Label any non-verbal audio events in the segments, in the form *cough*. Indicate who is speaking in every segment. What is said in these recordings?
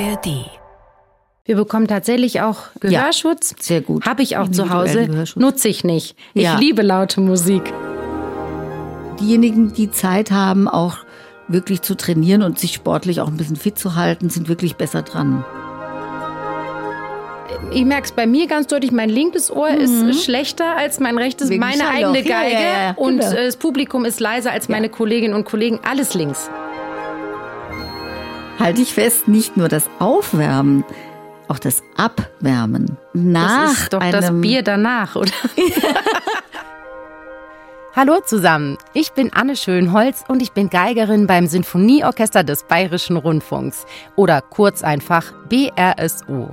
Speaker 1: ARD.
Speaker 2: Wir bekommen tatsächlich auch Gehörschutz.
Speaker 3: Ja, sehr gut.
Speaker 2: Habe ich auch zu Hause. Nutze ich nicht. Ich
Speaker 3: Ja.
Speaker 2: liebe laute Musik.
Speaker 3: Diejenigen, die Zeit haben, auch wirklich zu trainieren und sich sportlich auch ein bisschen fit zu halten, sind wirklich besser dran.
Speaker 2: Ich merke es bei mir ganz deutlich, mein linkes Ohr ist schlechter als mein rechtes,
Speaker 3: Mhm. Wegen
Speaker 2: meine
Speaker 3: Schallloch.
Speaker 2: eigene Geige.
Speaker 3: ja, ja,
Speaker 2: und
Speaker 3: genau.
Speaker 2: äh, das Publikum ist leiser als meine Kolleginnen und Kollegen. Alles links.
Speaker 3: Halte ich fest, nicht nur das Aufwärmen, auch das Abwärmen. Nach
Speaker 2: Das ist doch das Bier danach, oder? *laughs*
Speaker 4: Hallo zusammen, ich bin Anne Schönholz und ich bin Geigerin beim Sinfonieorchester des Bayerischen Rundfunks oder kurz einfach BRSO.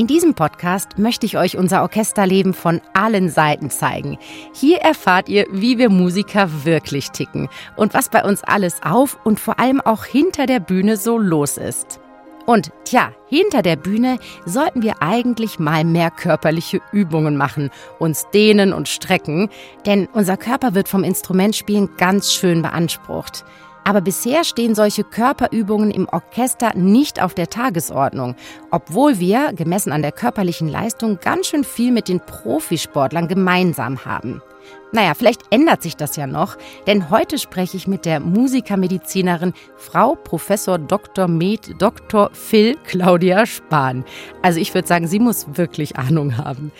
Speaker 4: In diesem Podcast möchte ich euch unser Orchesterleben von allen Seiten zeigen. Hier erfahrt ihr, wie wir Musiker wirklich ticken und was bei uns alles auf und vor allem auch hinter der Bühne so los ist. Und tja, hinter der Bühne sollten wir eigentlich mal mehr körperliche Übungen machen, uns dehnen und strecken, denn unser Körper wird vom Instrumentspielen ganz schön beansprucht. Aber bisher stehen solche Körperübungen im Orchester nicht auf der Tagesordnung, obwohl wir, gemessen an der körperlichen Leistung, ganz schön viel mit den Profisportlern gemeinsam haben. Naja, vielleicht ändert sich das ja noch, denn heute spreche ich mit der Musikermedizinerin Frau Professor Dr. Med Dr. Phil Claudia Spahn. Also ich würde sagen, sie muss wirklich Ahnung haben.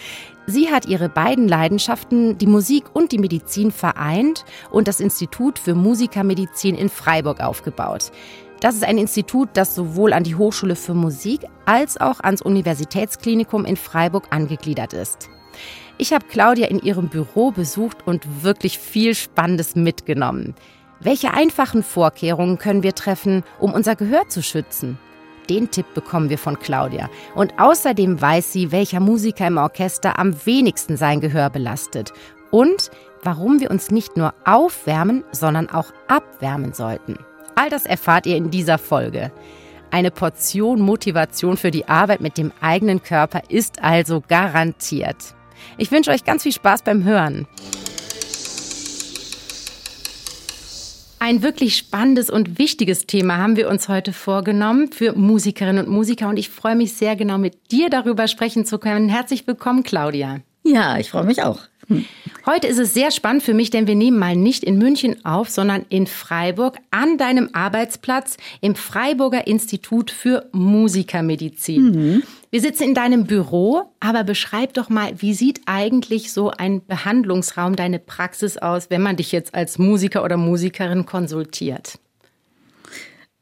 Speaker 4: Sie hat ihre beiden Leidenschaften, die Musik und die Medizin, vereint und das Institut für Musikermedizin in Freiburg aufgebaut. Das ist ein Institut, das sowohl an die Hochschule für Musik als auch ans Universitätsklinikum in Freiburg angegliedert ist. Ich habe Claudia in ihrem Büro besucht und wirklich viel Spannendes mitgenommen. Welche einfachen Vorkehrungen können wir treffen, um unser Gehör zu schützen? Den Tipp bekommen wir von Claudia. Und außerdem weiß sie, welcher Musiker im Orchester am wenigsten sein Gehör belastet. Und warum wir uns nicht nur aufwärmen, sondern auch abwärmen sollten. All das erfahrt ihr in dieser Folge. Eine Portion Motivation für die Arbeit mit dem eigenen Körper ist also garantiert. Ich wünsche euch ganz viel Spaß beim Hören.
Speaker 2: Ein wirklich spannendes und wichtiges Thema haben wir uns heute vorgenommen für Musikerinnen und Musiker und ich freue mich sehr genau mit dir darüber sprechen zu können. Herzlich willkommen, Claudia.
Speaker 3: Ja, ich freue mich auch.
Speaker 2: Heute ist es sehr spannend für mich, denn wir nehmen mal nicht in München auf, sondern in Freiburg an deinem Arbeitsplatz im Freiburger Institut für Musikermedizin. Wir sitzen in deinem Büro, aber beschreib doch mal, wie sieht eigentlich so ein Behandlungsraum, deine Praxis aus, wenn man dich jetzt als Musiker oder Musikerin konsultiert?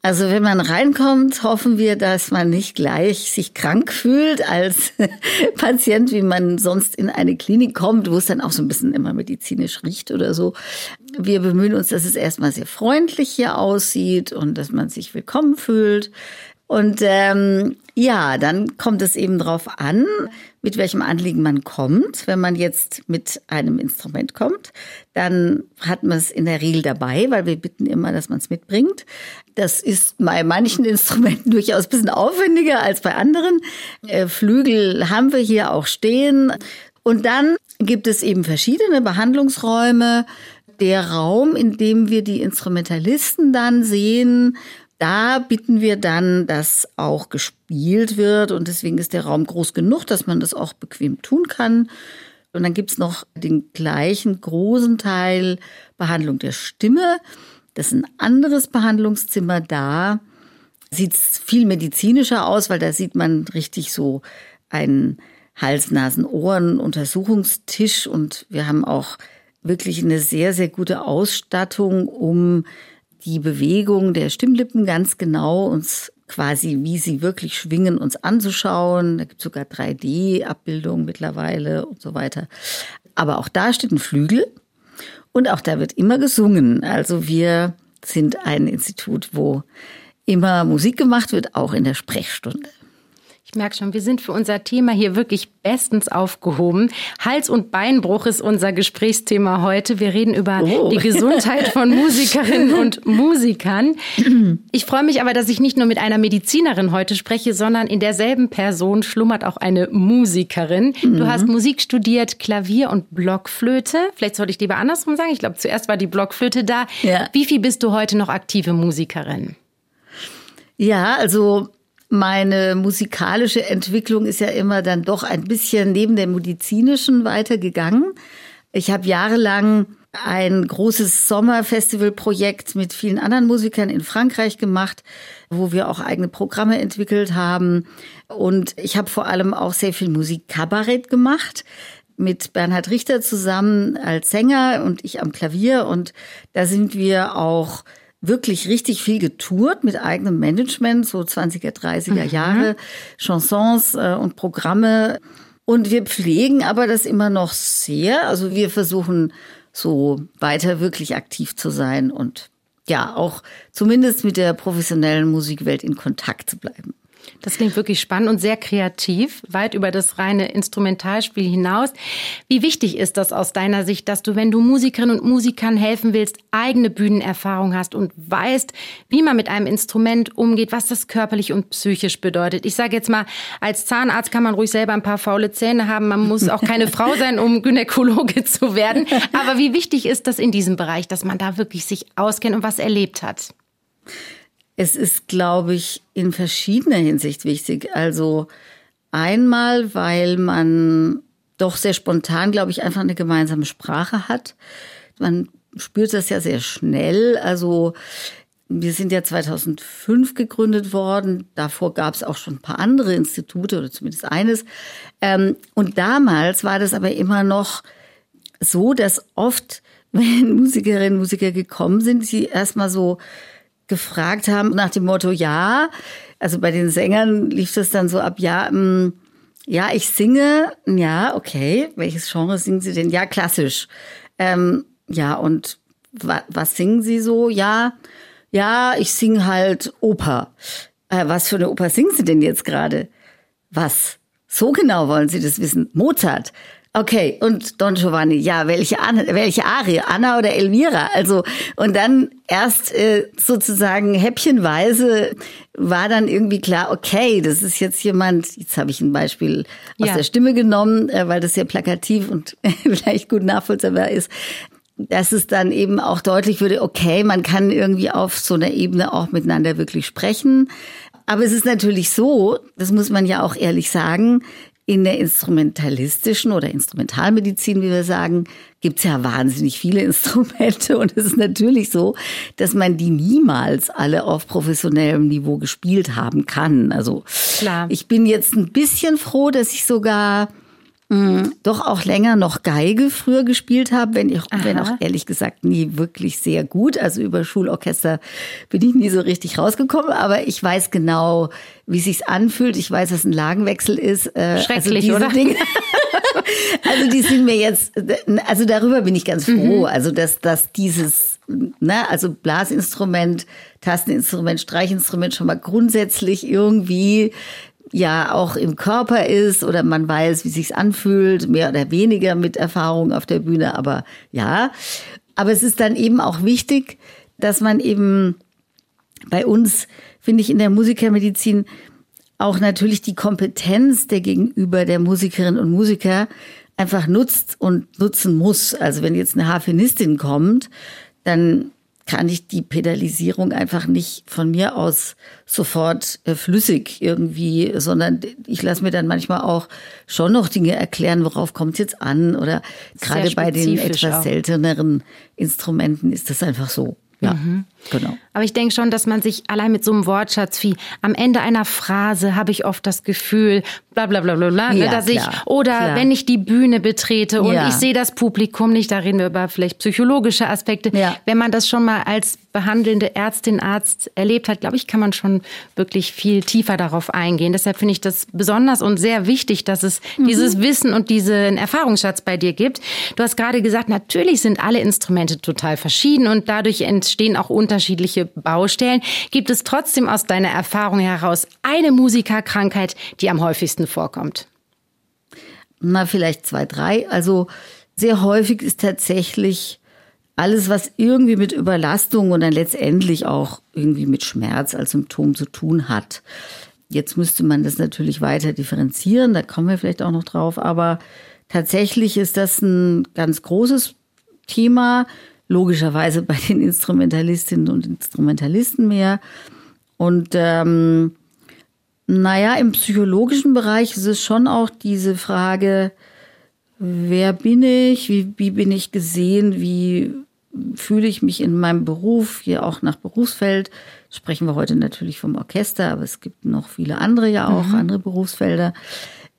Speaker 3: Also wenn man reinkommt, hoffen wir, dass man nicht gleich sich krank fühlt als *laughs* Patient, wie man sonst in eine Klinik kommt, wo es dann auch so ein bisschen immer medizinisch riecht oder so. Wir bemühen uns, dass es erstmal sehr freundlich hier aussieht und dass man sich willkommen fühlt. Und ähm, ja, dann kommt es eben drauf an, mit welchem Anliegen man kommt. Wenn man jetzt mit einem Instrument kommt, dann hat man es in der Regel dabei, weil wir bitten immer, dass man es mitbringt. Das ist bei manchen Instrumenten *laughs* durchaus ein bisschen aufwendiger als bei anderen. Äh, Flügel haben wir hier auch stehen. Und dann gibt es eben verschiedene Behandlungsräume. Der Raum, in dem wir die Instrumentalisten dann sehen, da bitten wir dann, dass auch gespielt wird und deswegen ist der Raum groß genug, dass man das auch bequem tun kann. Und dann gibt's noch den gleichen großen Teil Behandlung der Stimme. Das ist ein anderes Behandlungszimmer da. Sieht's viel medizinischer aus, weil da sieht man richtig so einen Hals-Nasen-Ohren-Untersuchungstisch und wir haben auch wirklich eine sehr, sehr gute Ausstattung, um die Bewegung der Stimmlippen ganz genau uns quasi, wie sie wirklich schwingen, uns anzuschauen. Da gibt es sogar 3D-Abbildungen mittlerweile und so weiter. Aber auch da steht ein Flügel und auch da wird immer gesungen. Also wir sind ein Institut, wo immer Musik gemacht wird, auch in der Sprechstunde.
Speaker 2: Ich merke schon, wir sind für unser Thema hier wirklich bestens aufgehoben. Hals- und Beinbruch ist unser Gesprächsthema heute. Wir reden über
Speaker 3: Oh.
Speaker 2: die *laughs* Gesundheit von Musikerinnen und Musikern. Ich freue mich aber, dass ich nicht nur mit einer Medizinerin heute spreche, sondern in derselben Person schlummert auch eine Musikerin. Du hast Musik studiert, Klavier und Blockflöte. Vielleicht sollte ich lieber andersrum sagen. Ich glaube, zuerst war die Blockflöte da.
Speaker 3: Ja.
Speaker 2: Wie viel bist du heute noch aktive Musikerin?
Speaker 3: Ja, also meine musikalische Entwicklung ist ja immer dann doch ein bisschen neben der medizinischen weitergegangen. Ich habe jahrelang ein großes Sommerfestivalprojekt mit vielen anderen Musikern in Frankreich gemacht, wo wir auch eigene Programme entwickelt haben. Und ich habe vor allem auch sehr viel Musikkabarett gemacht mit Bernhard Richter zusammen als Sänger und ich am Klavier. Und da sind wir auch wirklich richtig viel getourt mit eigenem Management, so 20er, 30er mhm. Jahre, Chansons äh, und Programme. Und wir pflegen aber das immer noch sehr. Also wir versuchen so weiter wirklich aktiv zu sein und ja, auch zumindest mit der professionellen Musikwelt in Kontakt zu bleiben.
Speaker 2: Das klingt wirklich spannend und sehr kreativ, weit über das reine Instrumentalspiel hinaus. Wie wichtig ist das aus deiner Sicht, dass du, wenn du Musikerinnen und Musikern helfen willst, eigene Bühnenerfahrung hast und weißt, wie man mit einem Instrument umgeht, was das körperlich und psychisch bedeutet? Ich sage jetzt mal, als Zahnarzt kann man ruhig selber ein paar faule Zähne haben. Man muss auch keine *laughs* Frau sein, um Gynäkologe zu werden. Aber wie wichtig ist das in diesem Bereich, dass man da wirklich sich auskennt und was erlebt hat?
Speaker 3: Es ist, glaube ich, in verschiedener Hinsicht wichtig. Also einmal, weil man doch sehr spontan, glaube ich, einfach eine gemeinsame Sprache hat. Man spürt das ja sehr schnell. Also wir sind ja 2005 gegründet worden. Davor gab es auch schon ein paar andere Institute oder zumindest eines. Ähm, und damals war das aber immer noch so, dass oft, *laughs* wenn Musikerinnen und Musiker gekommen sind, sie erstmal so gefragt haben nach dem Motto, ja, also bei den Sängern lief das dann so ab, ja, mh, mm, ja, ich singe, ja, okay, welches Genre singen Sie denn? Ja, klassisch. Ähm, ja, und wa was singen Sie so? Ja, ja, ich singe halt Oper. Äh, was für eine Oper singen Sie denn jetzt gerade? Was? So genau wollen Sie das wissen? Mozart. Okay, und Don Giovanni, ja, welche, Anna, welche Arie, Anna oder Elvira? Also, und dann erst äh, sozusagen häppchenweise war dann irgendwie klar, okay, das ist jetzt jemand, jetzt habe ich ein Beispiel aus ja. der Stimme genommen, äh, weil das sehr plakativ und *laughs* vielleicht gut nachvollziehbar ist, dass es dann eben auch deutlich würde, okay, man kann irgendwie auf so einer Ebene auch miteinander wirklich sprechen. Aber es ist natürlich so, das muss man ja auch ehrlich sagen, in der instrumentalistischen oder Instrumentalmedizin, wie wir sagen, gibt's ja wahnsinnig viele *laughs* Instrumente und es ist natürlich so, dass man die niemals alle auf professionellem Niveau gespielt haben kann. Also Klar. ich bin jetzt ein bisschen froh, dass ich sogar mh, doch auch länger noch Geige früher gespielt habe, wenn, ich, wenn auch ehrlich gesagt nie wirklich sehr gut. Also über Schulorchester bin ich nie so richtig rausgekommen, aber ich weiß genau, wie sich's anfühlt. Ich weiß, was ein Lagenwechsel ist.
Speaker 2: Äh, also Schrecklich, also oder? Dinge, *laughs*
Speaker 3: also die sind mir jetzt, also darüber bin ich ganz froh. Mhm. Also dass, dass dieses, ne, also Blasinstrument, Tasteninstrument, Streichinstrument schon mal grundsätzlich irgendwie ja auch im Körper ist oder man weiß, wie sich's anfühlt, mehr oder weniger mit Erfahrung auf der Bühne, aber ja. Aber es ist dann eben auch wichtig, dass man eben bei uns, finde ich, in der Musikermedizin auch natürlich die Kompetenz der Gegenüber der Musikerinnen und Musiker einfach nutzt und nutzen muss. Also wenn jetzt eine Harfenistin kommt, dann kann ich die Pedalisierung einfach nicht von mir aus sofort äh, flüssig irgendwie, sondern ich lasse mir dann manchmal auch schon noch Dinge erklären, worauf kommt es jetzt an oder gerade bei den etwas auch. selteneren Instrumenten ist das einfach so. Ja, mhm. genau.
Speaker 2: Aber ich denke schon, dass man sich allein mit so einem Wortschatz wie am Ende einer Phrase habe ich oft das Gefühl, bla bla bla bla, bla ne, ja, dass klar, ich, oder klar. wenn ich die Bühne betrete und ja. ich sehe das Publikum nicht, da reden wir über vielleicht psychologische Aspekte. Ja. Wenn man das schon mal als behandelnde Ärztin, Arzt erlebt hat, glaube ich, kann man schon wirklich viel tiefer darauf eingehen. Deshalb finde ich das besonders und sehr wichtig, dass es mhm. dieses Wissen und diesen Erfahrungsschatz bei dir gibt. Du hast gerade gesagt, natürlich sind alle Instrumente total verschieden und dadurch entstehen auch unterschiedliche Baustellen. Gibt es trotzdem aus deiner Erfahrung heraus eine Musikerkrankheit, die am häufigsten vorkommt?
Speaker 3: Na, vielleicht zwei, drei. Also sehr häufig ist tatsächlich alles, was irgendwie mit Überlastung und dann letztendlich auch irgendwie mit Schmerz als Symptom zu tun hat. Jetzt müsste man das natürlich weiter differenzieren, da kommen wir vielleicht auch noch drauf, aber tatsächlich ist das ein ganz großes Thema, logischerweise bei den Instrumentalistinnen und Instrumentalisten mehr. Und ähm, Naja, im psychologischen Bereich ist es schon auch diese Frage, wer bin ich, wie, wie bin ich gesehen, wie fühle ich mich in meinem Beruf, hier auch nach Berufsfeld. Sprechen wir heute natürlich vom Orchester, aber es gibt noch viele andere ja auch, mhm. andere Berufsfelder.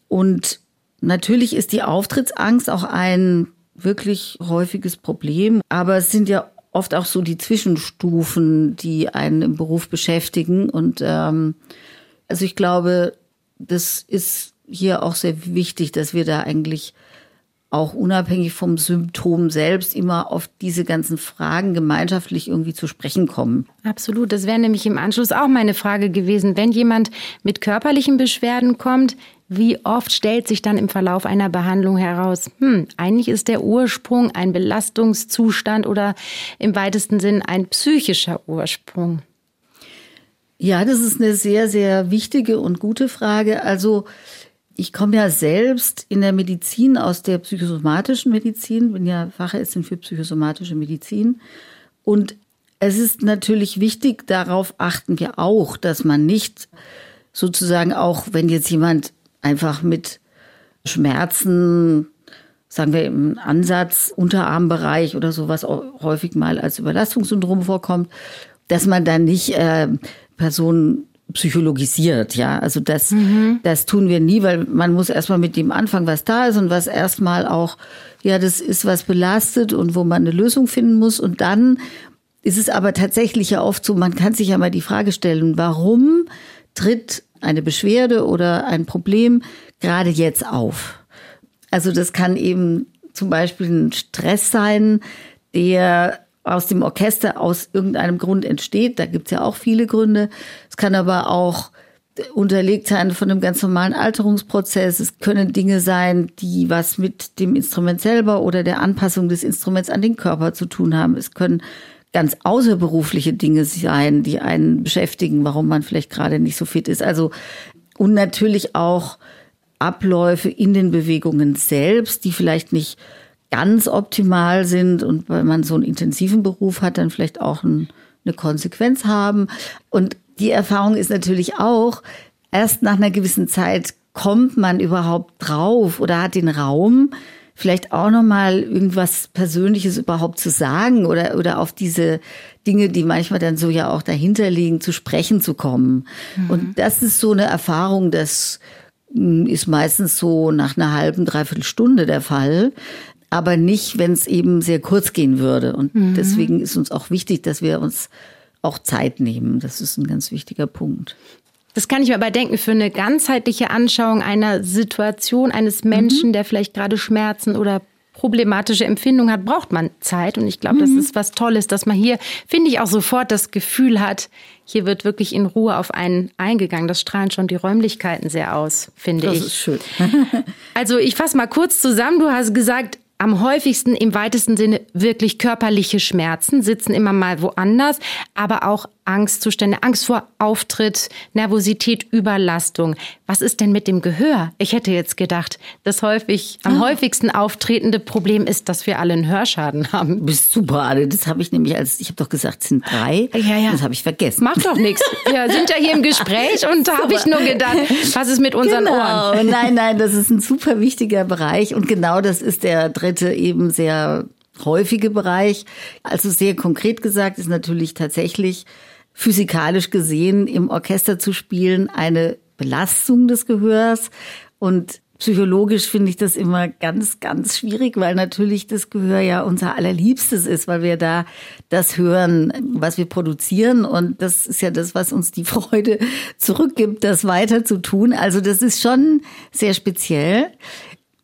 Speaker 3: Und natürlich ist die Auftrittsangst auch ein wirklich häufiges Problem, aber es sind ja oft auch so die Zwischenstufen, die einen im Beruf beschäftigen. Und ähm, also ich glaube, das ist hier auch sehr wichtig, dass wir da eigentlich auch unabhängig vom Symptom selbst immer auf diese ganzen Fragen gemeinschaftlich irgendwie zu sprechen kommen.
Speaker 2: Absolut. Das wäre nämlich im Anschluss auch meine Frage gewesen. Wenn jemand mit körperlichen Beschwerden kommt, wie oft stellt sich dann im Verlauf einer Behandlung heraus, hm, eigentlich ist der Ursprung ein Belastungszustand oder im weitesten Sinn ein psychischer Ursprung?
Speaker 3: Ja, das ist eine sehr, sehr wichtige und gute Frage. Also ich komme ja selbst in der Medizin aus der psychosomatischen Medizin, bin ja Fachärztin für psychosomatische Medizin. Und es ist natürlich wichtig, darauf achten wir auch, dass man nicht sozusagen auch, wenn jetzt jemand einfach mit Schmerzen, sagen wir im Ansatz, Unterarmbereich oder sowas häufig mal als Überlastungssyndrom vorkommt, dass man dann nicht äh, Personen psychologisiert, ja. Also das, mhm. das tun wir nie, weil man muss erstmal mit dem anfangen, was da ist und was erstmal auch, ja, das ist was belastet und wo man eine Lösung finden muss. Und dann ist es aber tatsächlich ja oft so, man kann sich ja mal die Frage stellen, warum tritt eine Beschwerde oder ein Problem gerade jetzt auf? Also das kann eben zum Beispiel ein Stress sein, der aus dem Orchester aus irgendeinem Grund entsteht. Da gibt's ja auch viele Gründe. Es kann aber auch unterlegt sein von einem ganz normalen Alterungsprozess. Es können Dinge sein, die was mit dem Instrument selber oder der Anpassung des Instruments an den Körper zu tun haben. Es können ganz außerberufliche Dinge sein, die einen beschäftigen, warum man vielleicht gerade nicht so fit ist. Also, und natürlich auch Abläufe in den Bewegungen selbst, die vielleicht nicht ganz optimal sind und wenn man so einen intensiven Beruf hat, dann vielleicht auch ein, eine Konsequenz haben. Und die Erfahrung ist natürlich auch, erst nach einer gewissen Zeit kommt man überhaupt drauf oder hat den Raum, vielleicht auch nochmal irgendwas Persönliches überhaupt zu sagen oder, oder auf diese Dinge, die manchmal dann so ja auch dahinter liegen, zu sprechen zu kommen. Mhm. Und das ist so eine Erfahrung, das hm, ist meistens so nach einer halben, dreiviertel Stunde der Fall aber nicht, wenn es eben sehr kurz gehen würde. Und mhm. deswegen ist uns auch wichtig, dass wir uns auch Zeit nehmen. Das ist ein ganz wichtiger Punkt.
Speaker 2: Das kann ich mir aber denken, für eine ganzheitliche Anschauung einer Situation eines Menschen, mhm. der vielleicht gerade Schmerzen oder problematische Empfindungen hat, braucht man Zeit. Und ich glaube, mhm. das ist was Tolles, dass man hier, finde ich, auch sofort das Gefühl hat, hier wird wirklich in Ruhe auf einen eingegangen. Das strahlen schon die Räumlichkeiten sehr aus, finde
Speaker 3: das
Speaker 2: ich.
Speaker 3: Das ist schön. *laughs*
Speaker 2: also ich fasse mal kurz zusammen. Du hast gesagt, am häufigsten im weitesten Sinne wirklich körperliche Schmerzen, sitzen immer mal woanders, aber auch Angstzustände, Angst vor Auftritt, Nervosität, Überlastung. Was ist denn mit dem Gehör? Ich hätte jetzt gedacht, das häufig am oh. häufigsten auftretende Problem ist, dass wir alle einen Hörschaden haben.
Speaker 3: Bist super, Anne. Das habe ich nämlich als ich habe doch gesagt, es sind drei.
Speaker 2: Ja, ja.
Speaker 3: Das habe ich vergessen.
Speaker 2: Macht doch nichts. Wir sind ja hier im Gespräch und da habe ich nur gedacht, was ist mit unseren
Speaker 3: genau.
Speaker 2: Ohren? *laughs*
Speaker 3: Nein, nein, das ist ein super wichtiger Bereich und genau das ist der dritte eben sehr häufige Bereich. Also sehr konkret gesagt ist natürlich tatsächlich physikalisch gesehen im Orchester zu spielen eine Belastung des Gehörs und Psychologisch finde ich das immer ganz, ganz schwierig, weil natürlich das Gehör ja unser allerliebstes ist, weil wir da das hören, was wir produzieren. Und das ist ja das, was uns die *laughs* Freude zurückgibt, das weiter zu tun. Also das ist schon sehr speziell.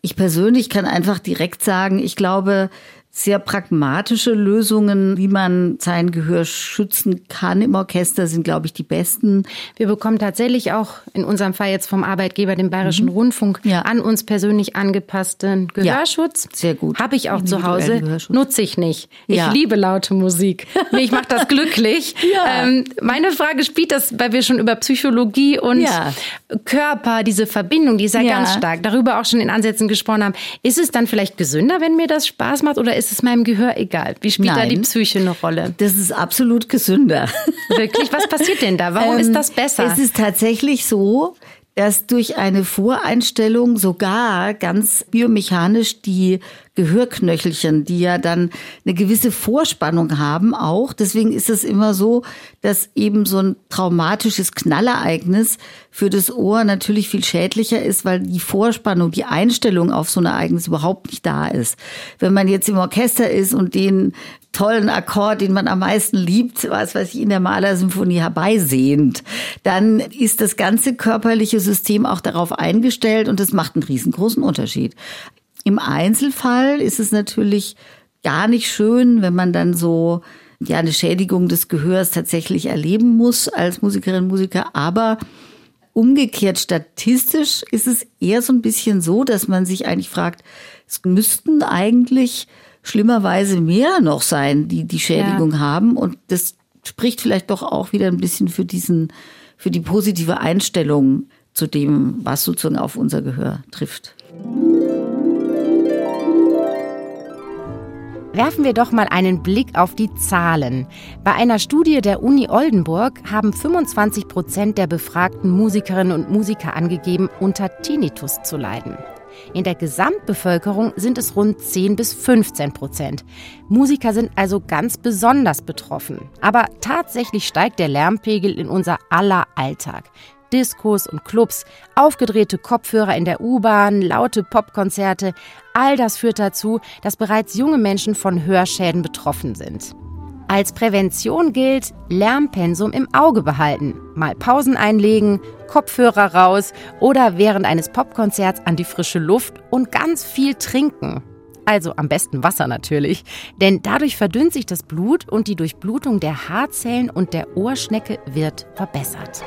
Speaker 3: Ich persönlich kann einfach direkt sagen, ich glaube, sehr pragmatische Lösungen, wie man sein Gehör schützen kann im Orchester, sind, glaube ich, die besten.
Speaker 2: Wir bekommen tatsächlich auch in unserem Fall jetzt vom Arbeitgeber, dem Bayerischen mhm. Rundfunk, ja. an uns persönlich angepassten Gehörschutz.
Speaker 3: Ja, sehr gut.
Speaker 2: Habe ich auch zu Hause, nutze ich nicht. Ich ja. liebe laute Musik. ich mache das *laughs* glücklich. ähm, meine Frage spielt das, weil wir schon über Psychologie und Körper, diese Verbindung, die ist ja, ganz stark, darüber auch schon in Ansätzen gesprochen haben. Ist es dann vielleicht gesünder, wenn mir das Spaß macht oder ist ist es meinem Gehör egal? Wie spielt Nein, da die Psyche eine Rolle?
Speaker 3: Das ist absolut gesünder.
Speaker 2: Wirklich? Was passiert denn da? Warum *laughs* ähm, ist das besser?
Speaker 3: Es ist tatsächlich so, dass durch eine Voreinstellung sogar ganz biomechanisch die Gehörknöchelchen, die ja dann eine gewisse Vorspannung haben auch. Deswegen ist es immer so, dass eben so ein traumatisches Knallereignis für das Ohr natürlich viel schädlicher ist, weil die Vorspannung, die Einstellung auf so ein Ereignis überhaupt nicht da ist. Wenn man jetzt im Orchester ist und den tollen Akkord, den man am meisten liebt, was weiß ich, in der Malersymphonie herbeisehend, dann ist das ganze körperliche System auch darauf eingestellt und das macht einen riesengroßen Unterschied. Im Einzelfall ist es natürlich gar nicht schön, wenn man dann so ja eine Schädigung des Gehörs tatsächlich erleben muss als Musikerin, Musiker, aber umgekehrt statistisch ist es eher so ein bisschen so, dass man sich eigentlich fragt, es müssten eigentlich schlimmerweise mehr noch sein, die die Schädigung ja. haben. Und das spricht vielleicht doch auch wieder ein bisschen für diesen, für die positive Einstellung zu dem, was sozusagen auf unser Gehör trifft.
Speaker 4: Werfen wir doch mal einen Blick auf die Zahlen. Bei einer Studie der Uni Oldenburg haben 25 Prozent der befragten Musikerinnen und Musiker angegeben, unter Tinnitus zu leiden. In der Gesamtbevölkerung sind es rund 10 bis 15 Prozent. Musiker sind also ganz besonders betroffen. Aber tatsächlich steigt der Lärmpegel in unser aller Alltag. Diskos und Clubs, aufgedrehte Kopfhörer in der U-Bahn, laute Popkonzerte, all das führt dazu, dass bereits junge Menschen von Hörschäden betroffen sind. Als Prävention gilt Lärmpensum im Auge behalten, mal Pausen einlegen, Kopfhörer raus oder während eines Popkonzerts an die frische Luft und ganz viel trinken. Also am besten Wasser natürlich, denn dadurch verdünnt sich das Blut und die Durchblutung der Haarzellen und der Ohrschnecke wird verbessert.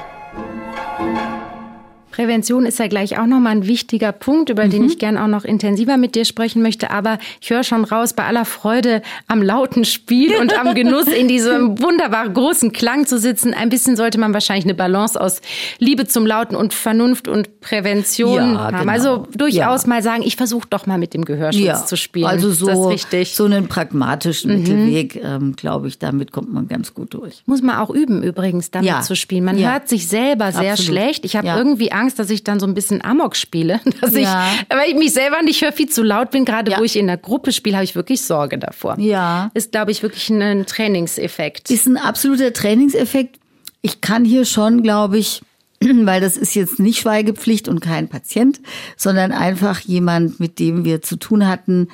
Speaker 2: Prävention ist ja gleich auch nochmal ein wichtiger Punkt, über mhm. den ich gerne auch noch intensiver mit dir sprechen möchte. Aber ich höre schon raus, bei aller Freude am lauten Spiel und am Genuss in diesem *laughs* wunderbar großen Klang zu sitzen, ein bisschen sollte man wahrscheinlich eine Balance aus Liebe zum Lauten und Vernunft und Prävention ja, haben. Genau. Also durchaus ja. mal sagen, ich versuche doch mal mit dem Gehörschutz ja, zu spielen.
Speaker 3: Also so, so einen pragmatischen mhm. Mittelweg, ähm, glaube ich, damit kommt man ganz gut durch.
Speaker 2: Muss man auch üben übrigens, damit zu spielen. Man hört sich selber sehr Absolut. schlecht. Ich habe irgendwie Angst, Angst, dass ich dann so ein bisschen Amok spiele. *laughs* Dass ja. ich, weil ich mich selber nicht höre, viel zu laut bin. Gerade ja. wo ich in der Gruppe spiele, habe ich wirklich Sorge davor.
Speaker 3: Ja.
Speaker 2: Ist, glaube ich, wirklich ein Trainingseffekt.
Speaker 3: Ist ein absoluter Trainingseffekt. Ich kann hier schon, glaube ich, *clears throat* weil das ist jetzt nicht Schweigepflicht und kein Patient, sondern einfach jemand, mit dem wir zu tun hatten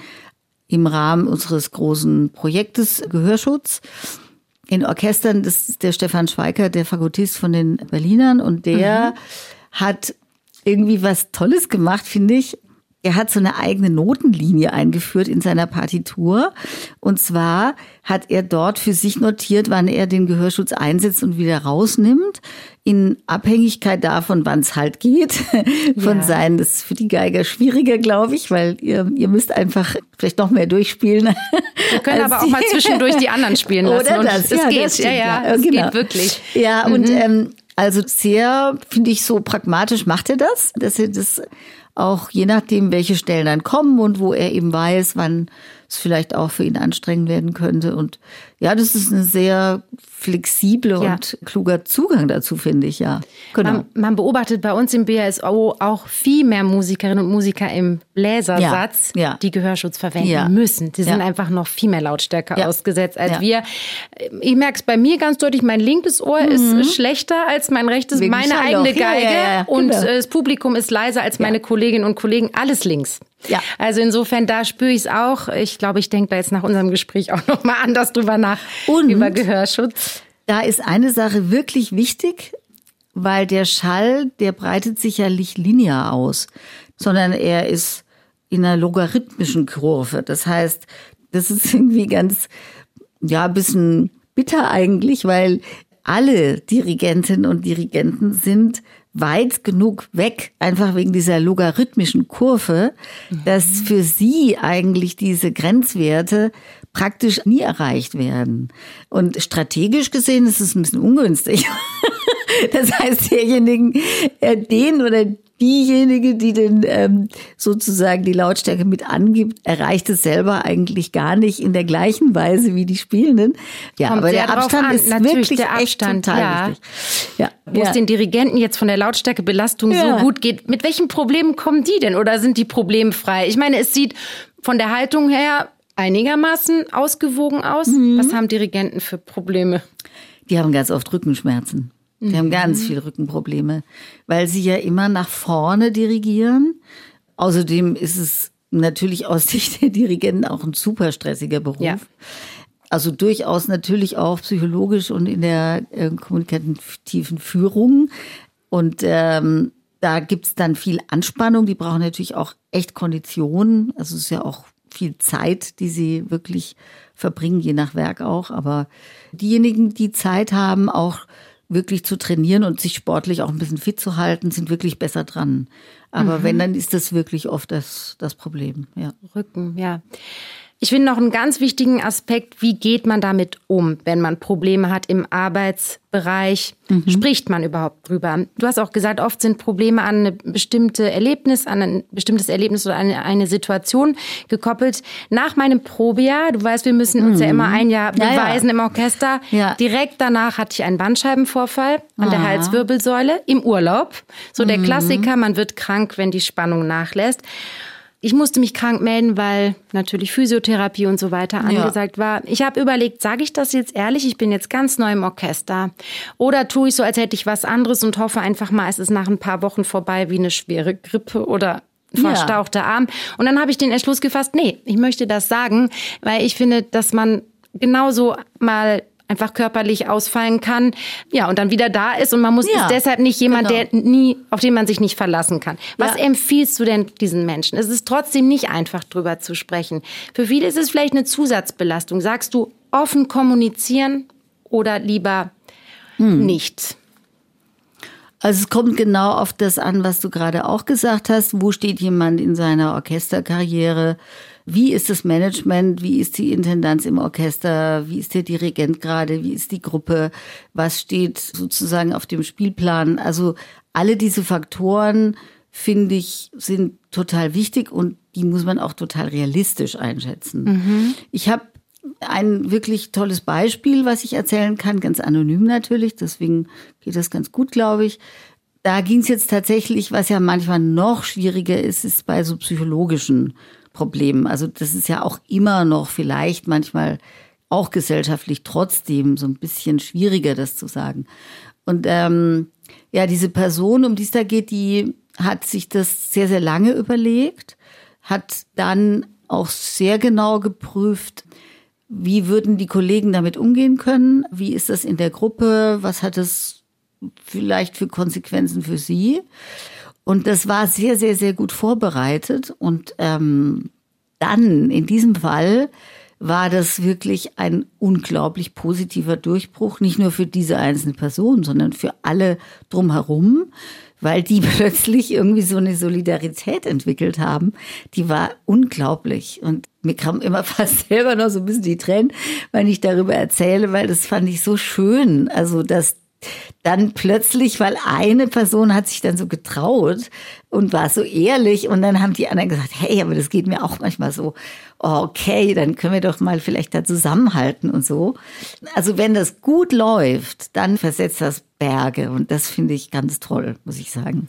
Speaker 3: im Rahmen unseres großen Projektes Gehörschutz in Orchestern. Das ist der Stefan Schweiker, der Fakultist von den Berlinern und der mhm hat irgendwie was Tolles gemacht, finde ich. Er hat so eine eigene Notenlinie eingeführt in seiner Partitur. Und zwar hat er dort für sich notiert, wann er den Gehörschutz einsetzt und wieder rausnimmt. In Abhängigkeit davon, wann es halt geht. *laughs* Von ja. seinen, das ist für die Geiger schwieriger, glaube ich, weil ihr, ihr müsst einfach vielleicht noch mehr durchspielen.
Speaker 2: Wir können *laughs* aber auch mal zwischendurch die anderen spielen *laughs* lassen.
Speaker 3: Oder das,
Speaker 2: und
Speaker 3: ja,
Speaker 2: geht.
Speaker 3: Das
Speaker 2: ja, ja, ja, es genau. geht wirklich.
Speaker 3: Ja, und mhm. ähm, also sehr, finde ich, so pragmatisch macht er das, dass er das auch je nachdem, welche Stellen dann kommen und wo er eben weiß, wann es vielleicht auch für ihn anstrengend werden könnte. Und ja, das ist eine sehr flexible ja. und kluger Zugang dazu, finde ich, ja.
Speaker 2: Genau. Man, man, beobachtet bei uns im BSO auch viel mehr Musikerinnen und Musiker im Bläsersatz, ja. Ja. die Gehörschutz verwenden müssen. Die sind einfach noch viel mehr Lautstärke ausgesetzt als wir. Ich merke es bei mir ganz deutlich, mein linkes Ohr mhm. ist schlechter als mein rechtes, Wegen meine Schallloch. eigene Geige. Und genau. das Publikum ist leiser als meine Kolleginnen und Kollegen, alles links. Ja. Also insofern, da spüre ich es auch. Ich glaube, ich denke da jetzt nach unserem Gespräch auch nochmal anders drüber nach,
Speaker 3: Und
Speaker 2: über Gehörschutz.
Speaker 3: Da ist eine Sache wirklich wichtig, weil der Schall, der breitet sich ja nicht linear aus, sondern er ist in einer logarithmischen Kurve. Das heißt, das ist irgendwie ganz, ja, ein bisschen bitter eigentlich, weil alle Dirigentinnen und Dirigenten sind weit genug weg, einfach wegen dieser logarithmischen Kurve, dass mhm. für sie eigentlich diese Grenzwerte praktisch nie erreicht werden. Und strategisch gesehen ist es ein bisschen ungünstig. *laughs* Das heißt, derjenigen, äh, den oder diejenige, die den ähm, sozusagen die Lautstärke mit angibt, erreicht es selber eigentlich gar nicht in der gleichen Weise wie die Spielenden. Ja,
Speaker 2: Kommt
Speaker 3: aber der Abstand
Speaker 2: an.
Speaker 3: ist
Speaker 2: Natürlich,
Speaker 3: wirklich
Speaker 2: der Abstand,
Speaker 3: total
Speaker 2: ja.
Speaker 3: wichtig. Ja,
Speaker 2: Wo
Speaker 3: ja.
Speaker 2: es den Dirigenten jetzt von der Lautstärkebelastung
Speaker 3: Ja.
Speaker 2: so gut geht, mit welchen Problemen kommen die denn oder sind die problemfrei? Ich meine, es sieht von der Haltung her einigermaßen ausgewogen aus.
Speaker 3: Mhm.
Speaker 2: Was haben Dirigenten für Probleme?
Speaker 3: Die haben ganz oft Rückenschmerzen. Die haben ganz
Speaker 2: Mhm.
Speaker 3: viel Rückenprobleme, weil sie ja immer nach vorne dirigieren. Außerdem ist es natürlich aus *laughs* Sicht der Dirigenten auch ein super stressiger Beruf.
Speaker 2: Ja.
Speaker 3: Also durchaus natürlich auch psychologisch und in der äh, kommunikativen Führung. Und ähm, da gibt's dann viel Anspannung. Die brauchen natürlich auch echt Konditionen. Also es ist ja auch viel Zeit, die sie wirklich verbringen, je nach Werk auch. Aber diejenigen, die Zeit haben, auch wirklich zu trainieren und sich sportlich auch ein bisschen fit zu halten, sind wirklich besser dran. Aber wenn, dann ist das wirklich oft das, das Problem. Ja.
Speaker 2: Rücken, ja. Ich finde noch einen ganz wichtigen Aspekt, wie geht man damit um, wenn man Probleme hat im Arbeitsbereich? Spricht man überhaupt drüber? Du hast auch gesagt, oft sind Probleme an ein bestimmte Erlebnis, an ein bestimmtes Erlebnis oder eine, eine Situation gekoppelt. Nach meinem Probejahr, du weißt, wir müssen uns ja immer ein Jahr
Speaker 3: Ja, ja.
Speaker 2: beweisen im Orchester.
Speaker 3: Ja.
Speaker 2: Direkt danach hatte ich einen Bandscheibenvorfall an der Halswirbelsäule im Urlaub. So der Klassiker, man wird krank, wenn die Spannung nachlässt. Ich musste mich krank melden, weil natürlich Physiotherapie und so weiter
Speaker 3: Ja.
Speaker 2: angesagt war. Ich habe überlegt, sage ich das jetzt ehrlich, ich bin jetzt ganz neu im Orchester. Oder tue ich so, als hätte ich was anderes und hoffe einfach mal, es ist nach ein paar Wochen vorbei wie eine schwere Grippe oder ein
Speaker 3: Ja.
Speaker 2: verstauchter Arm. Und dann habe ich den Entschluss gefasst, nee, ich möchte das sagen, weil ich finde, dass man genauso mal einfach körperlich ausfallen kann, ja, und dann wieder da ist und man muss
Speaker 3: Ja,
Speaker 2: ist deshalb nicht jemand,
Speaker 3: genau.
Speaker 2: der nie, auf den man sich nicht verlassen kann. Was
Speaker 3: Ja.
Speaker 2: empfiehlst du denn diesen Menschen? Es ist trotzdem nicht einfach drüber zu sprechen. Für viele ist es vielleicht eine Zusatzbelastung. Sagst du offen kommunizieren oder lieber
Speaker 3: Hm.
Speaker 2: nicht?
Speaker 3: Also es kommt genau auf das an, was du gerade auch gesagt hast. Wo steht jemand in seiner Orchesterkarriere? Wie ist das Management? Wie ist die Intendanz im Orchester? Wie ist der Dirigent gerade? Wie ist die Gruppe? Was steht sozusagen auf dem Spielplan? Also alle diese Faktoren, finde ich, sind total wichtig und die muss man auch total realistisch einschätzen. Ich habe ein wirklich tolles Beispiel, was ich erzählen kann, ganz anonym natürlich, deswegen geht das ganz gut, glaube ich. Da ging es jetzt tatsächlich, was ja manchmal noch schwieriger ist, ist bei so psychologischen Problemen. Also das ist ja auch immer noch vielleicht manchmal auch gesellschaftlich trotzdem so ein bisschen schwieriger, das zu sagen. Und ähm, ja, diese Person, um die es da geht, die hat sich das sehr, sehr lange überlegt, hat dann auch sehr genau geprüft, wie würden die Kollegen damit umgehen können? Wie ist das in der Gruppe? Was hat es vielleicht für Konsequenzen für sie? Und das war sehr, sehr, sehr gut vorbereitet. Und ähm, dann, in diesem Fall, war das wirklich ein unglaublich positiver Durchbruch, nicht nur für diese einzelne Person, sondern für alle drumherum, weil die *laughs* plötzlich irgendwie so eine Solidarität entwickelt haben. Die war unglaublich. Und mir kam immer *laughs* fast selber noch so ein bisschen die Tränen, wenn ich darüber erzähle, weil das fand ich so schön. Also, dass dann plötzlich, weil eine Person hat sich dann so getraut und war so ehrlich und dann haben die anderen gesagt, hey, aber das geht mir auch manchmal so. Okay, dann können wir doch mal vielleicht da zusammenhalten und so. Also wenn das gut läuft, dann versetzt das Berge und das finde ich ganz toll, muss ich sagen.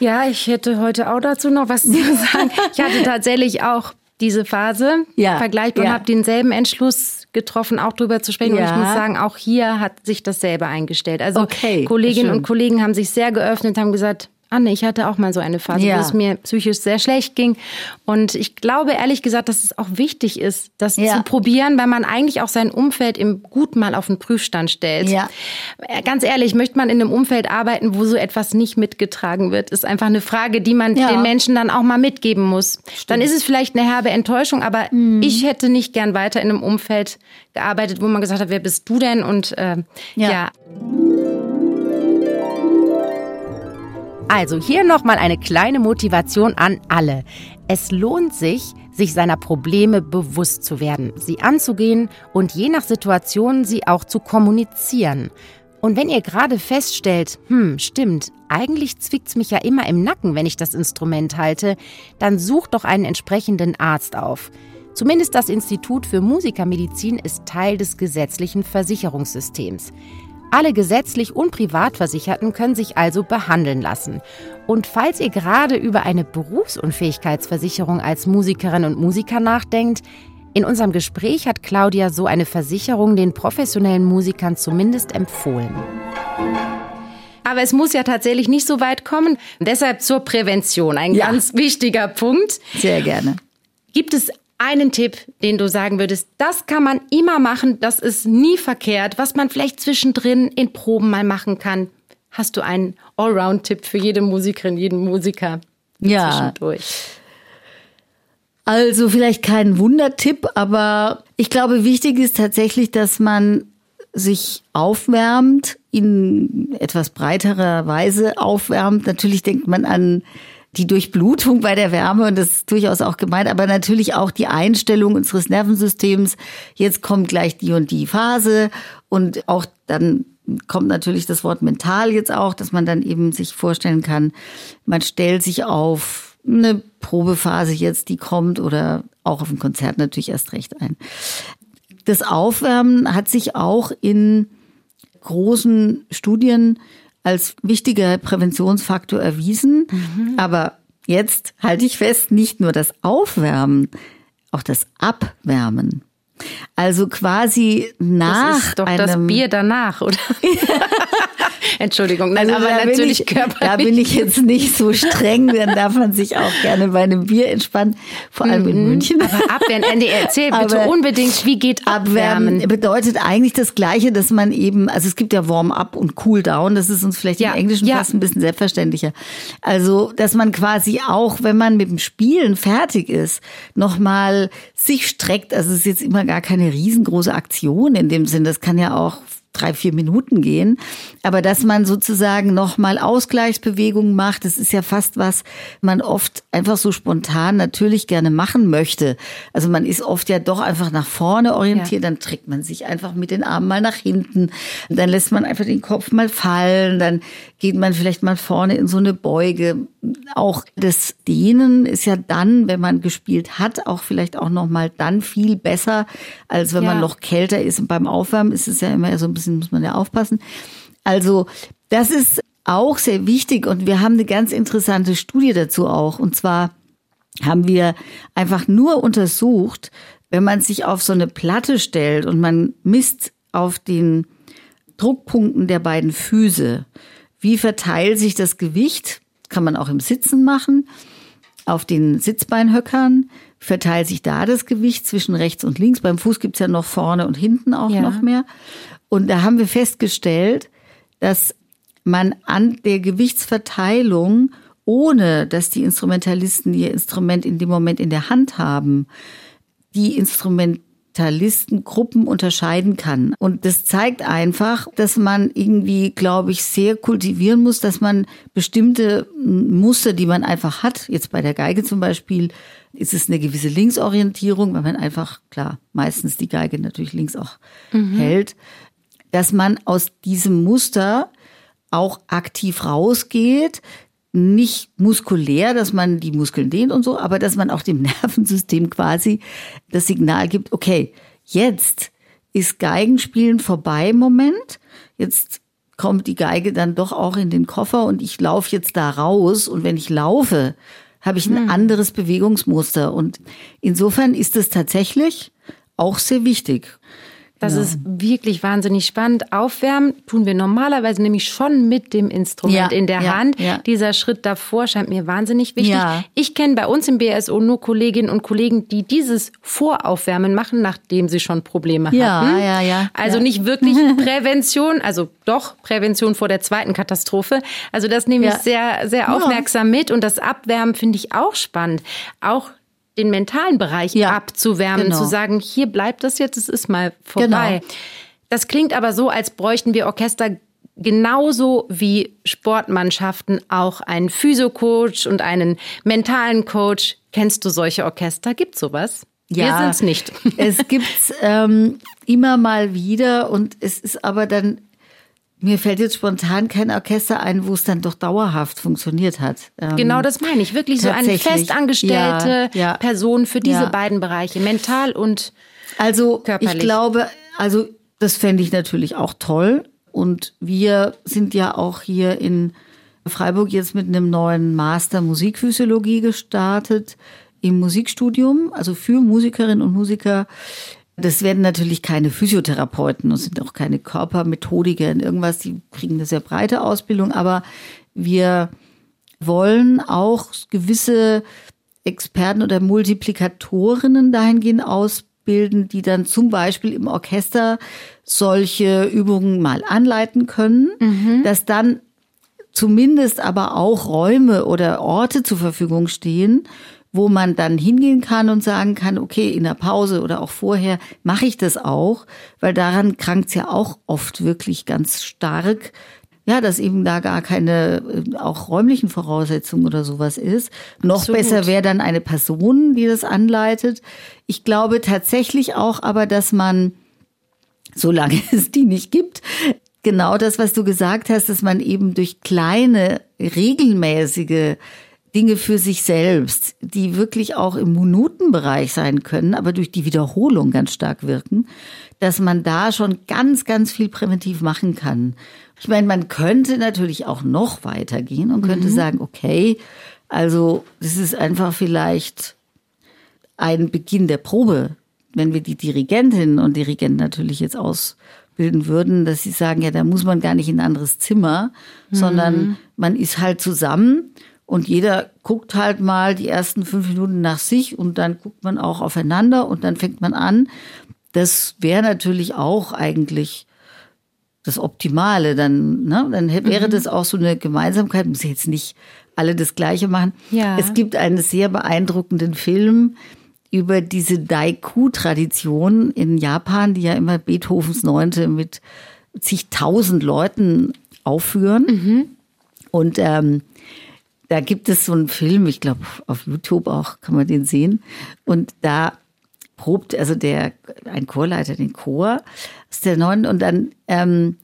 Speaker 2: Ja, ich hätte heute auch dazu noch was zu sagen. *laughs* Ich hatte tatsächlich auch diese Phase
Speaker 3: Ja,
Speaker 2: vergleichbar und
Speaker 3: ja.
Speaker 2: habe denselben Entschluss getroffen, auch drüber zu sprechen. Und
Speaker 3: Ja.
Speaker 2: ich muss sagen, auch hier hat sich dasselbe eingestellt. Also
Speaker 3: Okay,
Speaker 2: Kolleginnen
Speaker 3: schön.
Speaker 2: und Kollegen haben sich sehr geöffnet, haben gesagt, Anne, ich hatte auch mal so eine Phase,
Speaker 3: Ja.
Speaker 2: wo es mir psychisch sehr schlecht ging. Und ich glaube ehrlich gesagt, dass es auch wichtig ist, das
Speaker 3: Ja.
Speaker 2: zu probieren, weil man eigentlich auch sein Umfeld im Guten mal auf den Prüfstand stellt.
Speaker 3: Ja.
Speaker 2: Äh, Ganz ehrlich, möchte man in einem Umfeld arbeiten, wo so etwas nicht mitgetragen wird, ist einfach eine Frage, die man den Menschen dann auch mal mitgeben muss. Dann ist es vielleicht eine herbe Enttäuschung, aber
Speaker 3: Mhm.
Speaker 2: ich hätte nicht gern weiter in einem Umfeld gearbeitet, wo man gesagt hat, wer bist du denn? Und äh,
Speaker 3: Ja.
Speaker 4: Also hier nochmal eine kleine Motivation an alle. Es lohnt sich, sich seiner Probleme bewusst zu werden, sie anzugehen und je nach Situation sie auch zu kommunizieren. Und wenn ihr gerade feststellt, hm, stimmt, eigentlich zwickt's mich ja immer im Nacken, wenn ich das Instrument halte, dann sucht doch einen entsprechenden Arzt auf. Zumindest das Institut für Musikermedizin ist Teil des gesetzlichen Versicherungssystems. Alle gesetzlich und Privatversicherten können sich also behandeln lassen. Und falls ihr gerade über eine Berufsunfähigkeitsversicherung als Musikerin und Musiker nachdenkt, in unserem Gespräch hat Claudia so eine Versicherung den professionellen Musikern zumindest empfohlen.
Speaker 2: Aber es muss ja tatsächlich nicht so weit kommen. Deshalb zur Prävention, ein ja. ganz wichtiger Punkt.
Speaker 3: Sehr gerne.
Speaker 2: Gibt es einen Tipp, den du sagen würdest, das kann man immer machen, das ist nie verkehrt, was man vielleicht zwischendrin in Proben mal machen kann? Hast du einen Allround-Tipp für jede Musikerin, jeden Musiker
Speaker 3: ja. zwischendurch? Also vielleicht kein Wundertipp, aber ich glaube, wichtig ist tatsächlich, dass man sich aufwärmt, in etwas breiterer Weise aufwärmt. Natürlich denkt man an die Durchblutung bei der Wärme und das ist durchaus auch gemeint, aber natürlich auch die Einstellung unseres Nervensystems. Jetzt kommt gleich die und die Phase und auch dann kommt natürlich das Wort mental jetzt auch, dass man dann eben sich vorstellen kann, man stellt sich auf eine Probephase jetzt, die kommt oder auch auf ein Konzert natürlich erst recht ein. Das Aufwärmen hat sich auch in großen Studien als wichtiger Präventionsfaktor erwiesen. Mhm. Aber jetzt halte ich fest, nicht nur das Aufwärmen, auch das Abwärmen. Also quasi nach
Speaker 2: das ist doch
Speaker 3: einem
Speaker 2: das Bier danach, oder? *laughs* *laughs* Entschuldigung, nein, also aber natürlich
Speaker 3: ich,
Speaker 2: körperlich.
Speaker 3: Da bin ich jetzt nicht so streng, dann darf man sich auch gerne bei einem Bier entspannen, vor allem in mhm. München.
Speaker 2: Aber abwärmen, Andy, erzähl bitte aber unbedingt, wie geht abwärmen?
Speaker 3: Abwärmen bedeutet eigentlich das Gleiche, dass man eben, also es gibt ja Warm-up und Cool-down, das ist uns vielleicht ja, im Englischen ja. fast ein bisschen selbstverständlicher. Also, dass man quasi auch, wenn man mit dem Spielen fertig ist, nochmal sich streckt, also es ist jetzt immer gar keine riesengroße Aktion in dem Sinn, das kann ja auch drei, vier Minuten gehen. Aber dass man sozusagen nochmal Ausgleichsbewegungen macht, das ist ja fast was man oft einfach so spontan natürlich gerne machen möchte. Also man ist oft ja doch einfach nach vorne orientiert, ja. dann trägt man sich einfach mit den Armen mal nach hinten, dann lässt man einfach den Kopf mal fallen, dann geht man vielleicht mal vorne in so eine Beuge. Auch das Dehnen ist ja dann, wenn man gespielt hat, auch vielleicht auch nochmal dann viel besser, als wenn ja. man noch kälter ist. Und beim Aufwärmen ist es ja immer so ein bisschen, muss man ja aufpassen. Also das ist auch sehr wichtig und wir haben eine ganz interessante Studie dazu auch. Und zwar haben wir einfach nur untersucht, wenn man sich auf so eine Platte stellt und man misst auf den Druckpunkten der beiden Füße, wie verteilt sich das Gewicht? Kann man auch im Sitzen machen. Auf den Sitzbeinhöckern verteilt sich da das Gewicht zwischen rechts und links. Beim Fuß gibt's ja noch vorne und hinten auch ja. noch mehr. Und da haben wir festgestellt, dass man an der Gewichtsverteilung, ohne dass die Instrumentalisten ihr Instrument in dem Moment in der Hand haben, die Instrument Talistengruppen unterscheiden kann. Und das zeigt einfach, dass man irgendwie, glaube ich, sehr kultivieren muss, dass man bestimmte Muster, die man einfach hat, jetzt bei der Geige zum Beispiel, ist es eine gewisse Linksorientierung, weil man einfach, klar, meistens die Geige natürlich links auch mhm. hält, dass man aus diesem Muster auch aktiv rausgeht, nicht muskulär, dass man die Muskeln dehnt und so, aber dass man auch dem *laughs* Nervensystem quasi das Signal gibt, okay, jetzt ist Geigenspielen vorbei Moment, jetzt kommt die Geige dann doch auch in den Koffer und ich laufe jetzt da raus und wenn ich laufe, habe ich ein hm. anderes Bewegungsmuster und insofern ist es tatsächlich auch sehr wichtig.
Speaker 2: Das ja. ist wirklich wahnsinnig spannend. Aufwärmen tun wir normalerweise nämlich schon mit dem Instrument ja, in der ja, Hand. Dieser Schritt davor scheint mir wahnsinnig wichtig. Ich kenne bei uns im BSO nur Kolleginnen und Kollegen, die dieses Voraufwärmen machen, nachdem sie schon Probleme hatten.
Speaker 3: Ja, ja,
Speaker 2: Also nicht wirklich *laughs* Prävention, also doch Prävention vor der zweiten Katastrophe. Also das nehme ich sehr, sehr aufmerksam mit. Und das Abwärmen finde ich auch spannend. Auch den mentalen Bereich ja, abzuwärmen, genau. zu sagen, hier bleibt das jetzt, es ist mal vorbei. Genau. Das klingt aber so, als bräuchten wir Orchester genauso wie Sportmannschaften auch einen Physiocoach und einen mentalen Coach. Kennst du solche Orchester? Gibt sowas?
Speaker 3: Ja,
Speaker 2: wir sind's nicht.
Speaker 3: es *laughs* gibt's ähm, immer mal wieder und es ist aber dann Mir fällt jetzt spontan kein Orchester ein, wo es dann doch dauerhaft funktioniert hat.
Speaker 2: Ähm, genau das meine ich. Wirklich so eine festangestellte ja, ja, Person für diese ja. beiden Bereiche, mental und
Speaker 3: also
Speaker 2: körperlich.
Speaker 3: Ich glaube, also das fände ich natürlich auch toll. Und wir sind ja auch hier in Freiburg jetzt mit einem neuen Master Musikphysiologie gestartet im Musikstudium, also für Musikerinnen und Musiker. Das werden natürlich keine Physiotherapeuten und sind auch keine Körpermethodiker in irgendwas, die kriegen eine sehr breite Ausbildung, aber wir wollen auch gewisse Experten oder Multiplikatorinnen dahingehend ausbilden, die dann zum Beispiel im Orchester solche Übungen mal anleiten können, mhm. dass dann zumindest aber auch Räume oder Orte zur Verfügung stehen, wo man dann hingehen kann und sagen kann, okay, in der Pause oder auch vorher mache ich das auch, weil daran krankt es ja auch oft wirklich ganz stark, ja, dass eben da gar keine äh, auch räumlichen Voraussetzungen oder sowas ist. Noch Absolut. besser wäre dann eine Person, die das anleitet. Ich glaube tatsächlich auch aber, dass man, solange *laughs* es die nicht gibt, genau das, was du gesagt hast, dass man eben durch kleine, regelmäßige Dinge für sich selbst, die wirklich auch im Minutenbereich sein können, aber durch die Wiederholung ganz stark wirken, dass man da schon ganz, ganz viel präventiv machen kann. Ich meine, man könnte natürlich auch noch weitergehen und könnte mhm. sagen, okay, also das ist einfach vielleicht ein Beginn der Probe, wenn wir die Dirigentinnen und Dirigenten natürlich jetzt aus bilden würden, dass sie sagen, ja, da muss man gar nicht in ein anderes Zimmer, mhm. sondern man ist halt zusammen und jeder guckt halt mal die ersten fünf Minuten nach sich und dann guckt man auch aufeinander und dann fängt man an. Das wäre natürlich auch eigentlich das Optimale. Dann, ne? dann wäre mhm. das auch so eine Gemeinsamkeit, muss jetzt nicht alle das Gleiche machen. Ja. Es gibt einen sehr beeindruckenden Film, über diese Daiku-Tradition in Japan, die ja immer Beethovens Neunte mit zigtausend Leuten aufführen. Mhm. Und ähm, da gibt es so einen Film, ich glaube auf YouTube auch kann man den sehen. Und da probt also der ein Chorleiter den Chor aus der neuen und dann ähm,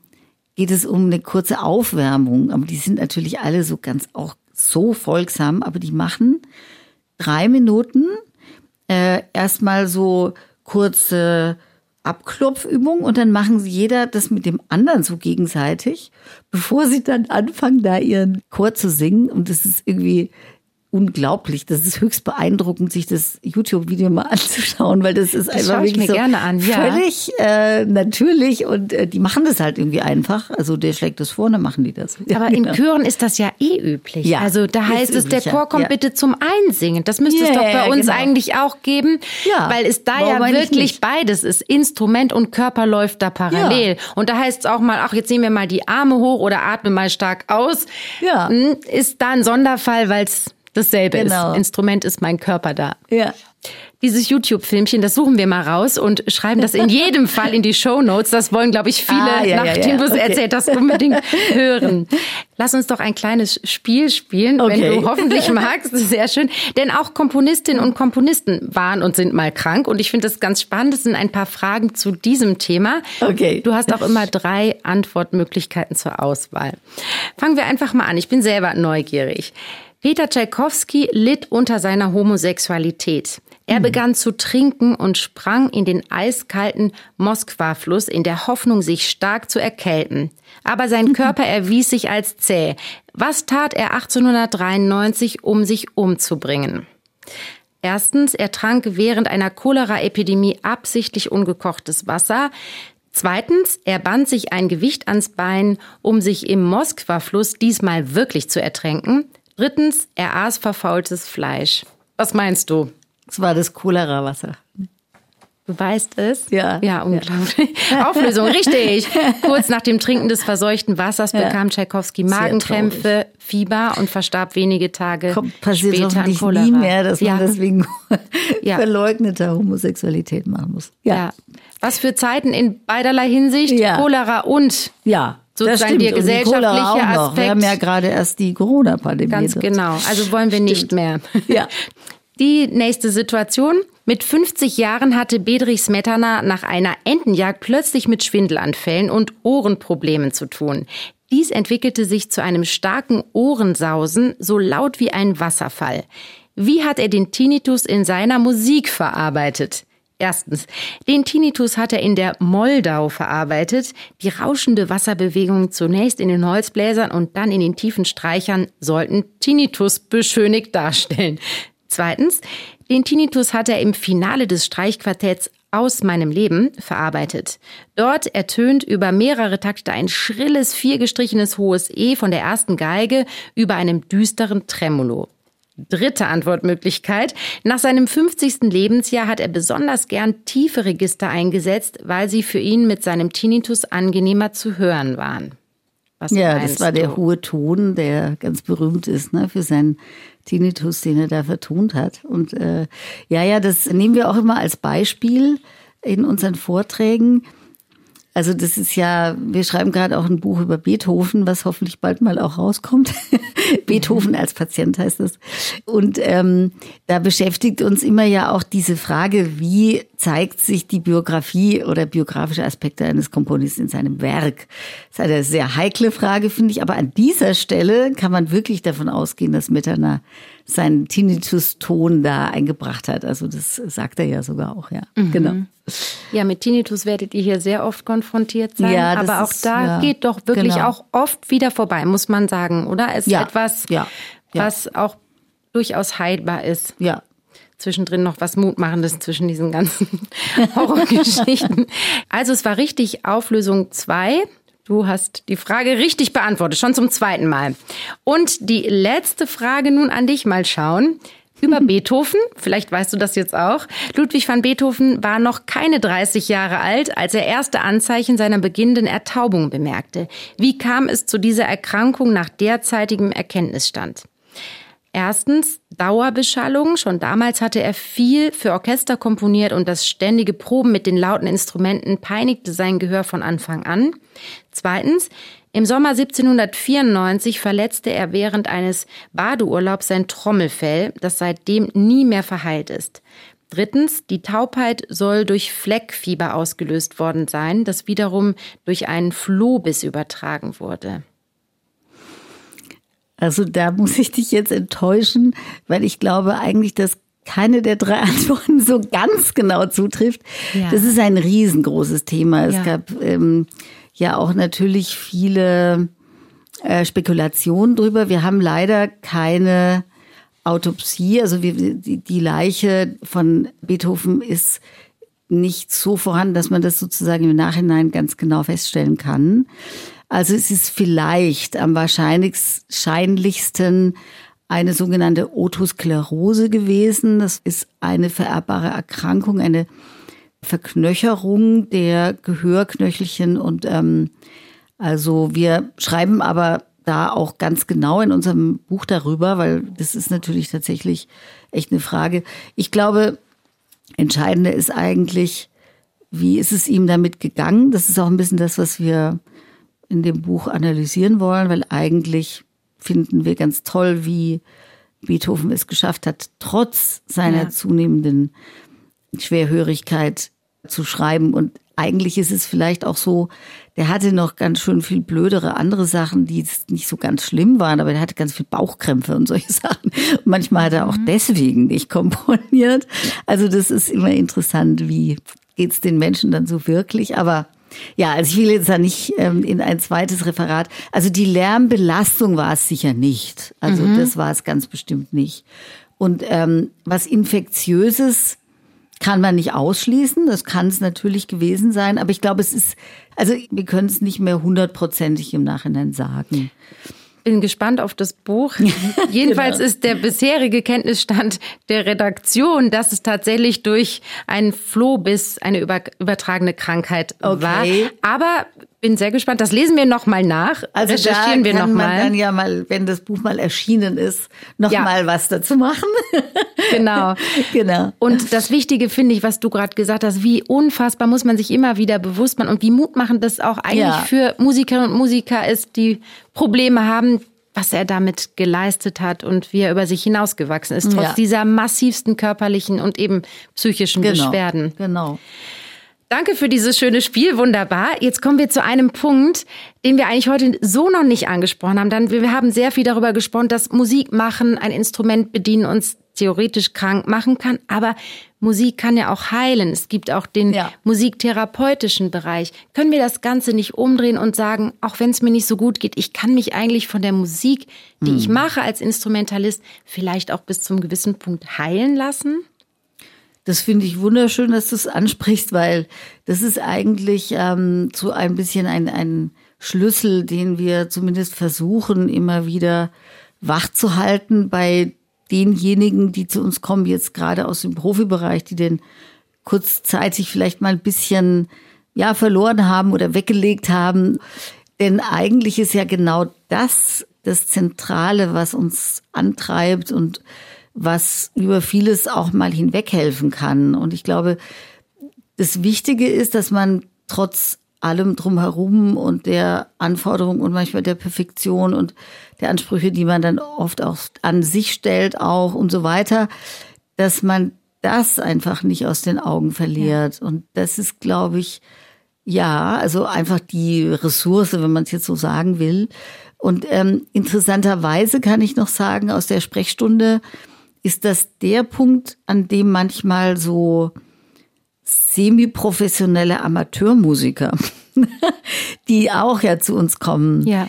Speaker 3: geht es um eine kurze Aufwärmung. Aber die sind natürlich alle so ganz auch so folgsam, aber die machen drei Minuten äh, erstmal so kurze Abklopfübung und dann machen sie jeder das mit dem anderen so gegenseitig, bevor sie dann anfangen, da ihren Chor zu singen. Und das ist irgendwie unglaublich. Das ist höchst beeindruckend, sich das YouTube-Video mal *laughs* anzuschauen, weil das ist das einfach wirklich so
Speaker 2: an, ja.
Speaker 3: völlig äh, natürlich und äh, die machen das halt irgendwie einfach. Also der schlägt das vor, dann machen die das.
Speaker 2: Aber ja, *laughs* in genau. Chören ist das ja eh üblich. Ja, also da heißt es, der Chor kommt ja. bitte zum Einsingen. Das müsste es doch bei uns genau. eigentlich auch geben, ja, weil es da ja wirklich beides ist. Instrument und Körper läuft da parallel. Und da heißt es auch mal, ach, jetzt nehmen wir mal die Arme hoch oder atme mal stark aus. Ja. Hm, ist da ein Sonderfall, weil es dasselbe genau. ist. Instrument ist mein Körper da. Ja. Dieses YouTube-Filmchen, das suchen wir mal raus und schreiben das in jedem *laughs* Fall in die Show Notes. Das wollen, glaube ich, viele, ah, ja, nachdem ja, ja. es okay. erzählt hast, unbedingt *laughs* hören. Lass uns doch ein kleines Spiel spielen, okay. wenn du hoffentlich *laughs* magst. Sehr schön. Denn auch Komponistinnen und Komponisten waren und sind mal krank. Und ich finde das ganz spannend. Das sind ein paar Fragen zu diesem Thema. Okay. Du hast auch immer drei Antwortmöglichkeiten zur Auswahl. Fangen wir einfach mal an. Ich bin selber neugierig. Peter Tschaikowski litt unter seiner Homosexualität. Er mhm. begann zu trinken und sprang in den eiskalten Moskwa-Fluss in der Hoffnung, sich stark zu erkälten. Aber sein mhm. Körper erwies sich als zäh. Was tat er 1893, um sich umzubringen? Erstens, er trank während einer Cholera-Epidemie absichtlich ungekochtes Wasser. Zweitens, er band sich ein Gewicht ans Bein, um sich im Moskwa-Fluss diesmal wirklich zu ertränken. Drittens, er aß verfaultes Fleisch. Was meinst du?
Speaker 3: Es war das Cholera-Wasser.
Speaker 2: Du weißt es?
Speaker 3: Ja.
Speaker 2: Ja, unglaublich. Ja. Auflösung, richtig. Kurz nach dem Trinken des verseuchten Wassers ja. bekam Tschaikowski Magenkrämpfe, Fieber und verstarb wenige Tage Kommt, passiert später an Cholera.
Speaker 3: nie mehr, dass ja. man deswegen *laughs* verleugneter Homosexualität machen muss.
Speaker 2: Ja. Was für Zeiten in beiderlei Hinsicht, Cholera und
Speaker 3: ja
Speaker 2: sozusagen der gesellschaftliche Aspekt.
Speaker 3: Wir haben ja gerade erst die Corona-Pandemie.
Speaker 2: Ganz genau. Also wollen wir nicht mehr. Ja. *laughs* Die nächste Situation. Mit 50 Jahren hatte Bedrich Smetana nach einer Entenjagd plötzlich mit Schwindelanfällen und Ohrenproblemen zu tun. Dies entwickelte sich zu einem starken Ohrensausen, so laut wie ein Wasserfall. Wie hat er den Tinnitus in seiner Musik verarbeitet? Erstens, den Tinnitus hat er in der Moldau verarbeitet. Die rauschende Wasserbewegung zunächst in den Holzbläsern und dann in den tiefen Streichern sollten Tinnitus beschönigt darstellen. Zweitens, den Tinnitus hat er im Finale des Streichquartetts aus meinem Leben verarbeitet. Dort ertönt über mehrere Takte ein schrilles, viergestrichenes hohes E von der ersten Geige über einem düsteren Tremolo. Dritte Antwortmöglichkeit. Nach seinem 50. Lebensjahr hat er besonders gern tiefe Register eingesetzt, weil sie für ihn mit seinem Tinnitus angenehmer zu hören waren.
Speaker 3: Was ja, das war der hohe Ton, der ganz berühmt ist ne, für seinen Tinnitus, den er da vertont hat. Und äh, ja, ja, das nehmen wir auch immer als Beispiel in unseren Vorträgen. Also das ist ja, wir schreiben gerade auch ein Buch über Beethoven, was hoffentlich bald mal auch rauskommt. *laughs* Beethoven als Patient heißt das. Und ähm, da beschäftigt uns immer ja auch diese Frage, wie zeigt sich die Biografie oder biografische Aspekte eines Komponisten in seinem Werk. Das ist eine sehr heikle Frage, finde ich. Aber an dieser Stelle kann man wirklich davon ausgehen, dass Mitterner seinen Tinnitus-Ton da eingebracht hat. Also das sagt er ja sogar auch, ja. Mhm. Genau.
Speaker 2: Ja, mit Tinnitus werdet ihr hier sehr oft konfrontiert sein. Ja, aber auch ist, da ja, geht doch wirklich genau. auch oft wieder vorbei, muss man sagen, oder? Es ist ja, etwas, ja, was auch durchaus heilbar ist.
Speaker 3: Ja,
Speaker 2: zwischendrin noch was Mutmachendes zwischen diesen ganzen *laughs* Horrorgeschichten. Also es war richtig Auflösung 2. Du hast die Frage richtig beantwortet, schon zum zweiten Mal. Und die letzte Frage nun an dich mal schauen. Über Beethoven, vielleicht weißt du das jetzt auch. Ludwig van Beethoven war noch keine 30 Jahre alt, als er erste Anzeichen seiner beginnenden Ertaubung bemerkte. Wie kam es zu dieser Erkrankung nach derzeitigem Erkenntnisstand? Erstens Dauerbeschallung. Schon damals hatte er viel für Orchester komponiert und das ständige Proben mit den lauten Instrumenten peinigte sein Gehör von Anfang an. Zweitens im Sommer 1794 verletzte er während eines Badeurlaubs sein Trommelfell, das seitdem nie mehr verheilt ist. Drittens, die Taubheit soll durch Fleckfieber ausgelöst worden sein, das wiederum durch einen Flohbiss übertragen wurde.
Speaker 3: Also da muss ich dich jetzt enttäuschen, weil ich glaube eigentlich, dass keine der drei *laughs* Antworten so ganz genau zutrifft. Ja. Das ist ein riesengroßes Thema. Es ja. gab ähm, ja auch natürlich viele äh, Spekulationen drüber. Wir haben leider keine Autopsie. Also wir, die, die Leiche von Beethoven ist nicht so vorhanden, dass man das sozusagen im Nachhinein ganz genau feststellen kann. Also es ist vielleicht am wahrscheinlichsten eine sogenannte Otosklerose gewesen. Das ist eine vererbbare Erkrankung, eine Verknöcherung der Gehörknöchelchen und ähm, also wir schreiben aber da auch ganz genau in unserem Buch darüber, weil das ist natürlich tatsächlich echt eine Frage. Ich glaube, entscheidender ist eigentlich, wie ist es ihm damit gegangen? Das ist auch ein bisschen das, was wir in dem Buch analysieren wollen, weil eigentlich finden wir ganz toll, wie Beethoven es geschafft hat, trotz seiner ja. zunehmenden Schwerhörigkeit zu schreiben. Und eigentlich ist es vielleicht auch so, der hatte noch ganz schön viel blödere andere Sachen, die nicht so ganz schlimm waren, aber der hatte ganz viel Bauchkrämpfe und solche *laughs* Sachen. Und manchmal hat er auch mhm. deswegen nicht komponiert. Also das ist immer interessant, wie geht's den Menschen dann so wirklich. Aber ja, also ich will jetzt da nicht ähm, in ein zweites Referat. Also die Lärmbelastung war es sicher nicht. Also mhm. das war es ganz bestimmt nicht. Und ähm, was Infektiöses kann man nicht ausschließen. Das kann es natürlich gewesen sein. Aber ich glaube, es ist, also wir können es nicht mehr hundertprozentig im Nachhinein sagen
Speaker 2: bin gespannt auf das Buch. *laughs* Jedenfalls genau. ist der bisherige Kenntnisstand der Redaktion, dass es tatsächlich durch einen Flohbiss eine übertragene Krankheit okay. war. Aber bin sehr gespannt. Das lesen wir noch mal nach.
Speaker 3: Also recherchieren da wir noch man mal. dann ja mal, wenn das Buch mal erschienen ist, noch ja. was dazu machen. *laughs*
Speaker 2: genau, genau. Und das Wichtige finde ich, was du gerade gesagt hast, wie unfassbar muss man sich immer wieder bewusst machen und wie mutmachend das auch eigentlich ja. für Musikerinnen und Musiker ist, die Probleme haben, was er damit geleistet hat und wie er über sich hinausgewachsen ist, trotz
Speaker 3: Ja.
Speaker 2: dieser massivsten körperlichen und eben psychischen
Speaker 3: Genau.
Speaker 2: Beschwerden.
Speaker 3: Genau.
Speaker 2: Danke für dieses schöne Spiel, wunderbar. Jetzt kommen wir zu einem Punkt, den wir eigentlich heute so noch nicht angesprochen haben. Dann, wir haben sehr viel darüber gesprochen, dass Musik machen, ein Instrument bedienen uns theoretisch krank machen kann, aber Musik kann ja auch heilen. Es gibt auch den
Speaker 3: Ja.
Speaker 2: musiktherapeutischen Bereich. Können wir das Ganze nicht umdrehen und sagen, auch wenn es mir nicht so gut geht, ich kann mich eigentlich von der Musik, die ich mache als Instrumentalist, vielleicht auch bis zum gewissen Punkt heilen lassen?
Speaker 3: Das finde ich wunderschön, dass du es ansprichst, weil das ist eigentlich ähm, so ein bisschen ein, ein Schlüssel, den wir zumindest versuchen, immer wieder wach zu halten bei denjenigen, die zu uns kommen, jetzt gerade aus dem Profibereich, die den kurzzeitig vielleicht mal ein bisschen ja verloren haben oder weggelegt haben. Denn eigentlich ist ja genau das das Zentrale, was uns antreibt und was über vieles auch mal hinweghelfen kann. Und ich glaube, das Wichtige ist, dass man trotz allem drumherum und der Anforderung und manchmal der Perfektion und der Ansprüche, die man dann oft auch an sich stellt, auch und so weiter, dass man das einfach nicht aus den Augen verliert. Und das ist, glaube ich, ja, also einfach die Ressource, wenn man es jetzt so sagen will. Und ähm, interessanterweise kann ich noch sagen, aus der Sprechstunde ist das der Punkt, an dem manchmal so semi-professionelle Amateurmusiker, *laughs* die auch ja zu uns kommen,
Speaker 2: Ja.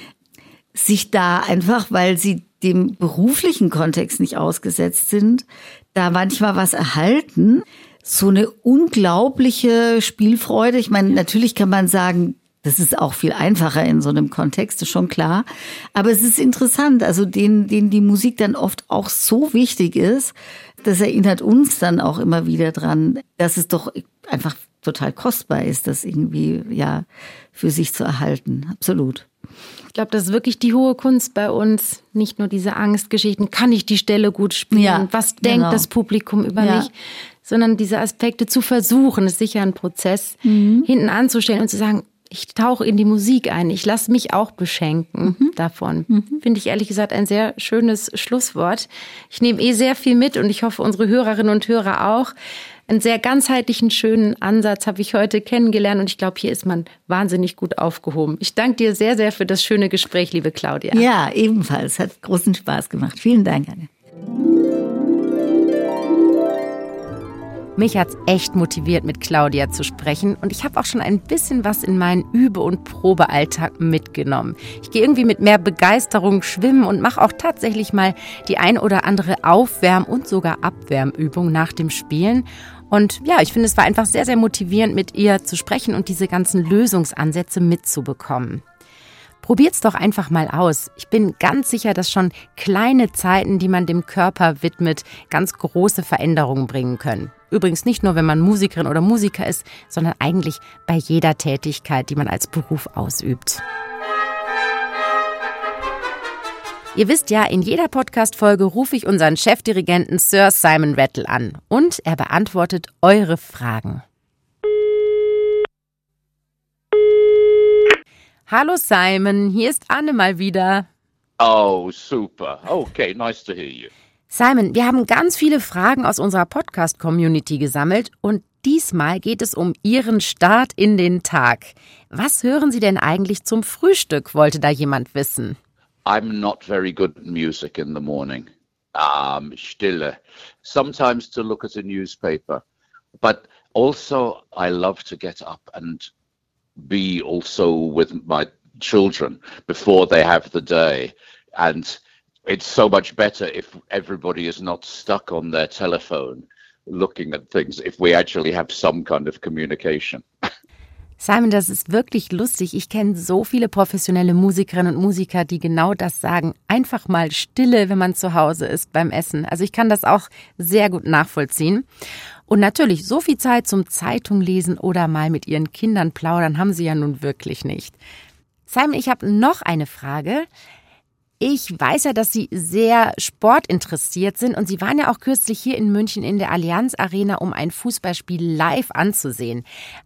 Speaker 3: sich da einfach, weil sie dem beruflichen Kontext nicht ausgesetzt sind, da manchmal was erhalten. So eine unglaubliche Spielfreude. Ich meine, natürlich kann man sagen, das ist auch viel einfacher in so einem Kontext, ist schon klar. Aber es ist interessant, also denen, denen die Musik dann oft auch so wichtig ist, das erinnert uns dann auch immer wieder dran, dass es doch einfach total kostbar ist, das irgendwie, ja, für sich zu erhalten. Absolut.
Speaker 2: Ich glaube, das ist wirklich die hohe Kunst bei uns. Nicht nur diese Angstgeschichten, kann ich die Stelle gut spielen?
Speaker 3: Ja,
Speaker 2: Was denkt
Speaker 3: genau.
Speaker 2: das Publikum über
Speaker 3: Ja.
Speaker 2: mich? Sondern diese Aspekte zu versuchen, ist sicher ein Prozess,
Speaker 3: Mhm.
Speaker 2: hinten anzustellen und zu sagen, ich tauche in die Musik ein, ich lasse mich auch beschenken
Speaker 3: Mhm.
Speaker 2: davon. Finde ich ehrlich gesagt ein sehr schönes Schlusswort. Ich nehme eh sehr viel mit und ich hoffe, unsere Hörerinnen und Hörer auch. Einen sehr ganzheitlichen, schönen Ansatz habe ich heute kennengelernt und ich glaube, hier ist man wahnsinnig gut aufgehoben. Ich danke dir sehr, sehr für das schöne Gespräch, liebe Claudia.
Speaker 3: Ja, ebenfalls. Hat großen Spaß gemacht. Vielen Dank, Anne.
Speaker 4: Mich hat's echt motiviert, mit Claudia zu sprechen und ich habe auch schon ein bisschen was in meinen Übe- und Probealltag mitgenommen. Ich gehe irgendwie mit mehr Begeisterung schwimmen und mache auch tatsächlich mal die ein oder andere Aufwärm- und sogar Abwärmübung nach dem Spielen. Und ja, ich finde, es war einfach sehr, sehr motivierend, mit ihr zu sprechen und diese ganzen Lösungsansätze mitzubekommen. Probiert's doch einfach mal aus. Ich bin ganz sicher, dass schon kleine Zeiten, die man dem Körper widmet, ganz große Veränderungen bringen können. Übrigens nicht nur, wenn man Musikerin oder Musiker ist, sondern eigentlich bei jeder Tätigkeit, die man als Beruf ausübt. Ihr wisst ja, in jeder Podcast-Folge rufe ich unseren Chefdirigenten Sir Simon Rattle an und er beantwortet eure Fragen. Hallo Simon, hier ist Anne mal wieder.
Speaker 1: Oh, super. Okay, nice to hear you.
Speaker 4: Simon, wir haben ganz viele Fragen aus unserer Podcast-Community gesammelt und diesmal geht es um Ihren Start in den Tag. Was hören Sie denn eigentlich zum Frühstück, wollte da jemand wissen.
Speaker 1: I'm not very good at music in the morning. Um, Stille. Sometimes to look at a newspaper. But also, I love to get up and be also with my children before they have the day. And it's so much better if everybody is not stuck on their telephone looking at things, if we actually have some kind of communication.
Speaker 4: Simon, das ist wirklich lustig. Ich kenne so viele professionelle Musikerinnen und Musiker, die genau das sagen. Einfach mal Stille, wenn man zu Hause ist beim Essen. Also ich kann das auch sehr gut nachvollziehen. Und natürlich, so viel Zeit zum Zeitung lesen oder mal mit ihren Kindern plaudern haben sie ja nun wirklich nicht. Simon, ich habe noch eine Frage. Ich weiß ja, dass Sie sehr sportinteressiert sind und Sie waren ja auch kürzlich hier in München in der Allianz Arena, um ein Fußballspiel live anzusehen.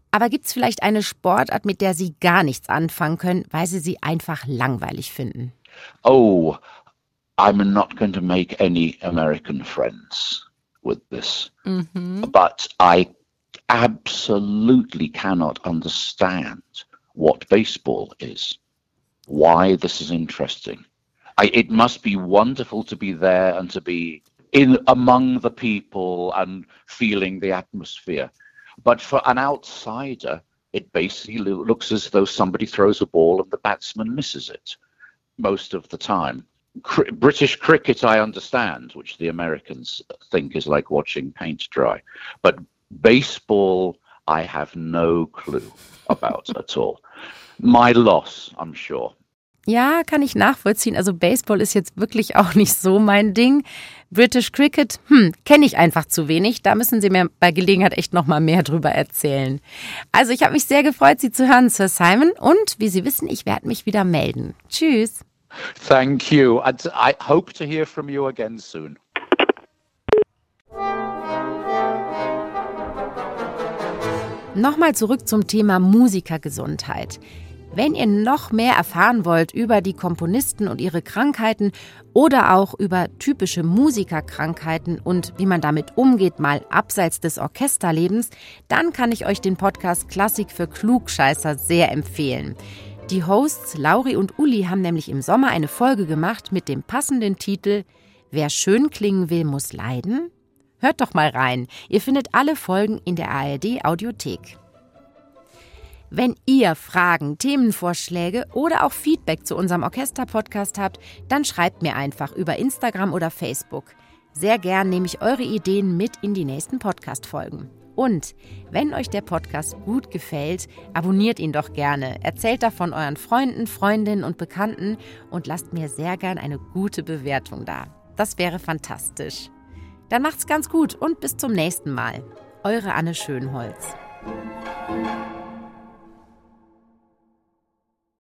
Speaker 4: Aber gibt es vielleicht eine Sportart, mit der Sie gar nichts anfangen können, weil Sie sie einfach langweilig finden?
Speaker 1: oh, I'm not going to make any American friends with this. Mm-hmm. But I absolutely cannot understand what baseball is, why this is interesting. I, it must be wonderful to be there and to be in among the people and feeling the atmosphere. But for an outsider, it basically looks as though somebody throws a ball and the batsman misses it most of the time. Cr- British cricket, I understand, which the Americans think is like watching paint dry. But baseball, I have no clue about at all. My loss, I'm sure.
Speaker 2: Ja, kann ich nachvollziehen. Also Baseball ist jetzt wirklich auch nicht so mein Ding. British Cricket, hm, kenne ich einfach zu wenig. Da müssen Sie mir bei Gelegenheit echt noch mal mehr drüber erzählen. Also ich habe mich sehr gefreut, Sie zu hören, Sir Simon. Und wie Sie wissen, ich werde mich wieder melden. Tschüss.
Speaker 1: Thank you. And I hope to hear from you again soon.
Speaker 2: Nochmal zurück zum Thema Musikergesundheit. Wenn ihr noch mehr erfahren wollt über die Komponisten und ihre Krankheiten oder auch über typische Musikerkrankheiten und wie man damit umgeht, mal abseits des Orchesterlebens, dann kann ich euch den Podcast Klassik für Klugscheißer sehr empfehlen. Die Hosts Lauri und Uli haben nämlich im Sommer eine Folge gemacht mit dem passenden Titel Wer schön klingen will, muss leiden. Hört doch mal rein. Ihr findet alle Folgen in der ARD Audiothek. Wenn ihr Fragen, Themenvorschläge oder auch Feedback zu unserem Orchester-Podcast habt, dann schreibt mir einfach über Instagram oder Facebook. Sehr gern nehme ich eure Ideen mit in die nächsten Podcast-Folgen. Und wenn euch der Podcast gut gefällt, abonniert ihn doch gerne, erzählt davon euren Freunden, Freundinnen und Bekannten und lasst mir sehr gern eine gute Bewertung da. Das wäre fantastisch. Dann macht's ganz gut und bis zum nächsten Mal. Eure Anne Schönholz.